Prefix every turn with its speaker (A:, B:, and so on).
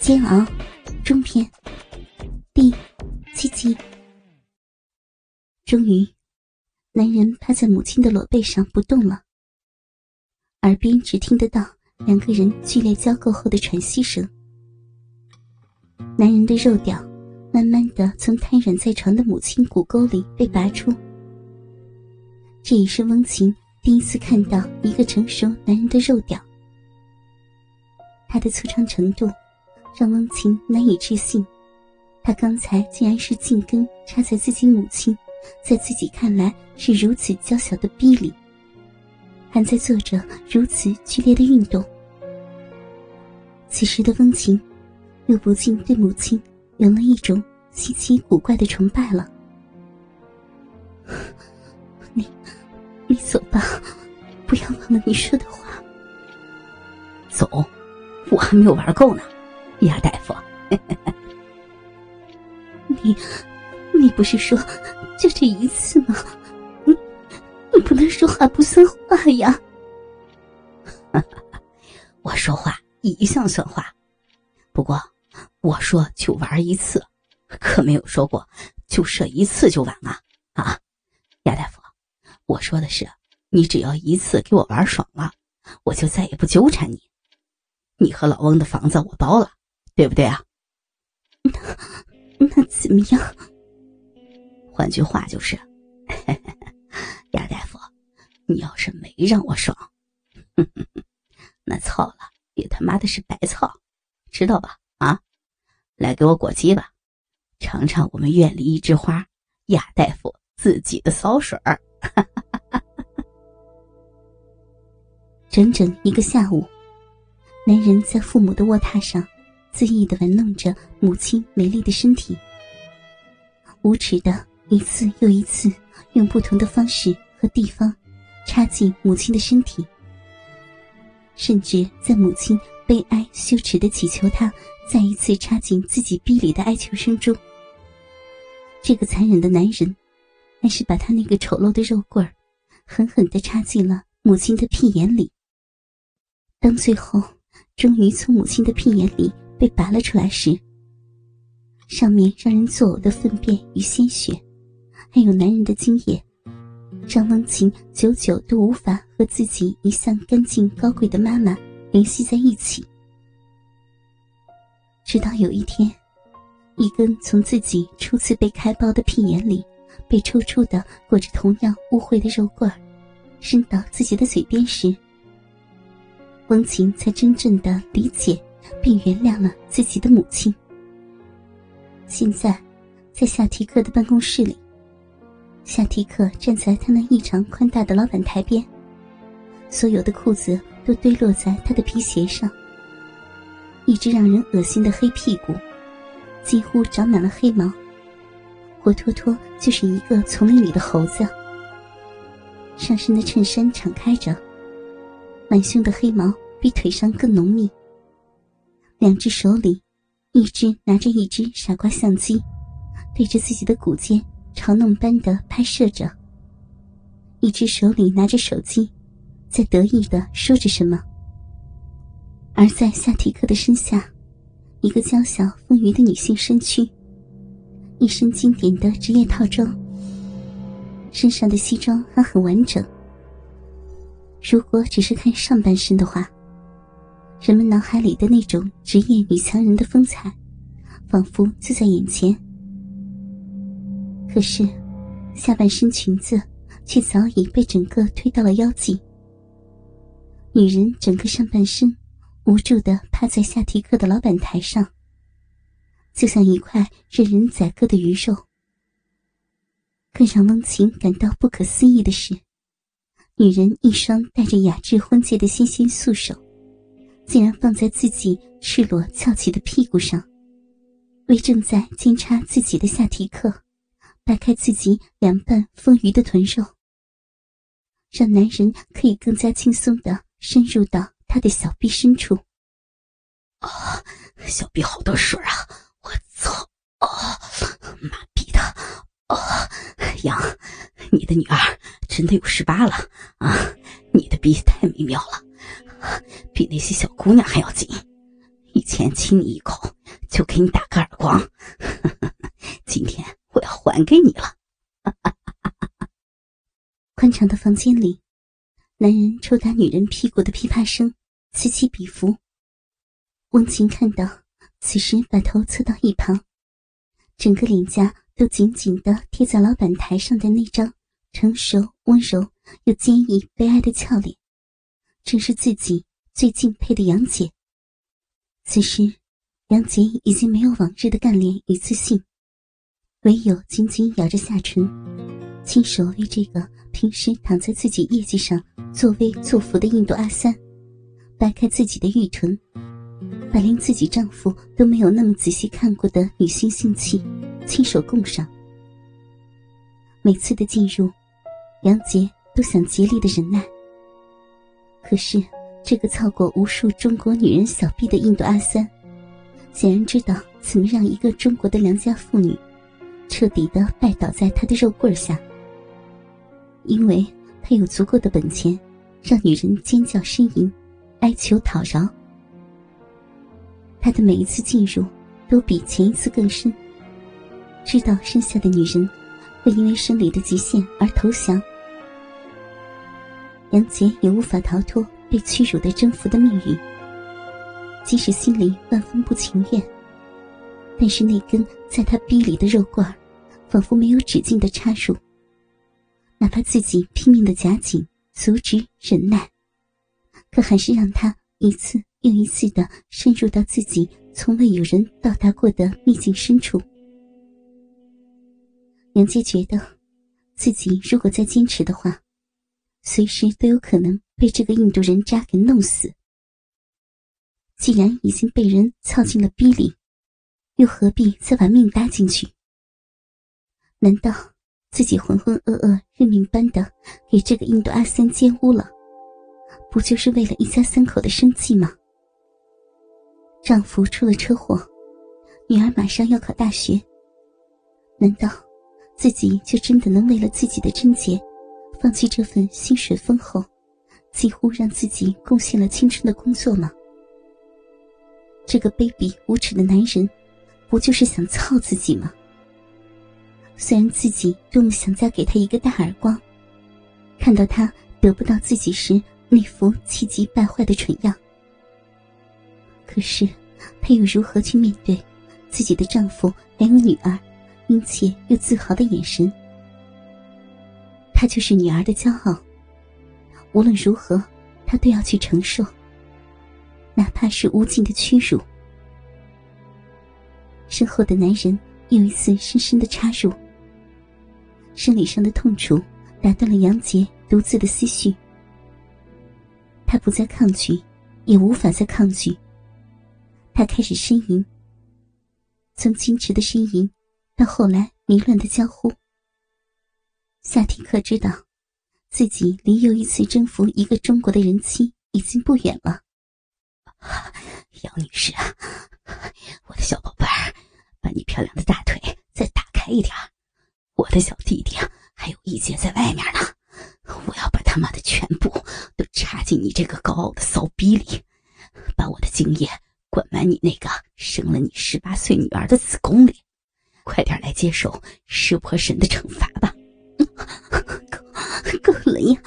A: 煎熬中篇第七集。终于，男人趴在母亲的裸背上不动了，耳边只听得到两个人剧烈交媾后的喘息声。男人的肉屌慢慢的从瘫软在床的母亲骨沟里被拔出。这也是翁琴第一次看到一个成熟男人的肉屌，他的粗长程度。让翁琴难以置信，他刚才竟然是茎根插在自己母亲，在自己看来是如此娇小的逼里，还在做着如此剧烈的运动。此时的翁琴，又不禁对母亲有了一种稀奇古怪的崇拜了。你，你走吧，不要忘了你说的话。
B: 走，我还没有玩够呢。亚大夫，
A: 你，你不是说就这一次吗？你，你不能说话不算话呀！
B: 我说话一向算话，不过我说就玩一次，可没有说过就射一次就完了！啊，亚大夫，我说的是你只要一次给我玩爽了，我就再也不纠缠你。你和老翁的房子我包了。对不对啊？
A: 那 那怎么样？
B: 换句话就是，亚大夫，你要是没让我爽，那操了也他妈的是白操，知道吧？啊，来给我裹鸡吧，尝尝我们院里一枝花亚大夫自己的骚水儿。
A: 整整一个下午，男人在父母的卧榻上。恣意的玩弄着母亲美丽的身体，无耻的一次又一次用不同的方式和地方插进母亲的身体，甚至在母亲悲哀羞耻的祈求他再一次插进自己逼里的哀求声中，这个残忍的男人还是把他那个丑陋的肉棍儿狠狠的插进了母亲的屁眼里。当最后终于从母亲的屁眼里。被拔了出来时，上面让人作呕的粪便与鲜血，还有男人的精液，让汪琴久久都无法和自己一向干净高贵的妈妈联系在一起。直到有一天，一根从自己初次被开包的屁眼里被抽出的裹着同样污秽的肉棍儿，伸到自己的嘴边时，汪琴才真正的理解。并原谅了自己的母亲。现在，在夏提克的办公室里，夏提克站在他那异常宽大的老板台边，所有的裤子都堆落在他的皮鞋上。一只让人恶心的黑屁股，几乎长满了黑毛，活脱脱就是一个丛林里的猴子。上身的衬衫敞开着，满胸的黑毛比腿上更浓密。两只手里，一只拿着一只傻瓜相机，对着自己的骨尖嘲弄般的拍摄着；一只手里拿着手机，在得意的说着什么。而在夏提克的身下，一个娇小丰腴的女性身躯，一身经典的职业套装，身上的西装还很完整。如果只是看上半身的话，人们脑海里的那种职业女强人的风采，仿佛就在眼前。可是，下半身裙子却早已被整个推到了腰际。女人整个上半身无助的趴在夏提克的老板台上，就像一块任人宰割的鱼肉。更让翁琴感到不可思议的是，女人一双带着雅致婚戒的纤纤素手。竟然放在自己赤裸翘起的屁股上，为正在监插自己的夏提克掰开自己两半丰腴的臀肉，让男人可以更加轻松的深入到他的小臂深处。
B: 啊，小臂好多水啊！我操！啊，妈逼的！啊，杨，你的女儿真的有十八了啊！你的逼太美妙了。比那些小姑娘还要紧，以前亲你一口，就给你打个耳光。今天我要还给你了。
A: 宽敞的房间里，男人抽打女人屁股的噼啪声此起彼伏。温情看到，此时把头侧到一旁，整个脸颊都紧紧的贴在老板台上的那张成熟、温柔又坚毅、悲哀的俏脸，正是自己最敬佩的杨姐。此时，杨姐已经没有往日的干练与自信，唯有紧紧咬着下唇，亲手为这个。平时躺在自己业绩上作威作福的印度阿三，掰开自己的玉臀，把连自己丈夫都没有那么仔细看过的女性性器亲手供上。每次的进入，杨杰都想竭力的忍耐。可是这个操过无数中国女人小臂的印度阿三，显然知道怎么让一个中国的良家妇女彻底的拜倒在他的肉棍下。因为他有足够的本钱，让女人尖叫呻吟，哀求讨饶。他的每一次进入，都比前一次更深。知道剩下的女人会因为生理的极限而投降，杨杰也无法逃脱被屈辱的征服的命运。即使心里万分不情愿，但是那根在他逼里的肉棍仿佛没有止境的插入。哪怕自己拼命的夹紧、阻止、忍耐，可还是让他一次又一次的深入到自己从未有人到达过的秘境深处。杨杰觉得，自己如果再坚持的话，随时都有可能被这个印度人渣给弄死。既然已经被人操进了逼里，又何必再把命搭进去？难道？自己浑浑噩噩、认命般的给这个印度阿三奸污了，不就是为了一家三口的生计吗？丈夫出了车祸，女儿马上要考大学，难道自己就真的能为了自己的贞洁，放弃这份薪水丰厚、几乎让自己贡献了青春的工作吗？这个卑鄙无耻的男人，不就是想操自己吗？虽然自己多么想再给他一个大耳光，看到他得不到自己时那副气急败坏的蠢样，可是她又如何去面对自己的丈夫还有女儿殷切又自豪的眼神？他就是女儿的骄傲，无论如何，她都要去承受，哪怕是无尽的屈辱。身后的男人又一次深深的插入。生理上的痛楚打断了杨杰独自的思绪，他不再抗拒，也无法再抗拒。他开始呻吟，从矜持的呻吟，到后来迷乱的娇呼。夏提克知道，自己离又一次征服一个中国的人妻已经不远了。
B: 杨女士啊，我的小宝贝儿，把你漂亮的大腿再打开一点我的小弟弟还有一姐在外面呢，我要把他妈的全部都插进你这个高傲的骚逼里，把我的精液灌满你那个生了你十八岁女儿的子宫里，快点来接受湿婆神的惩罚吧！
A: 够够了呀，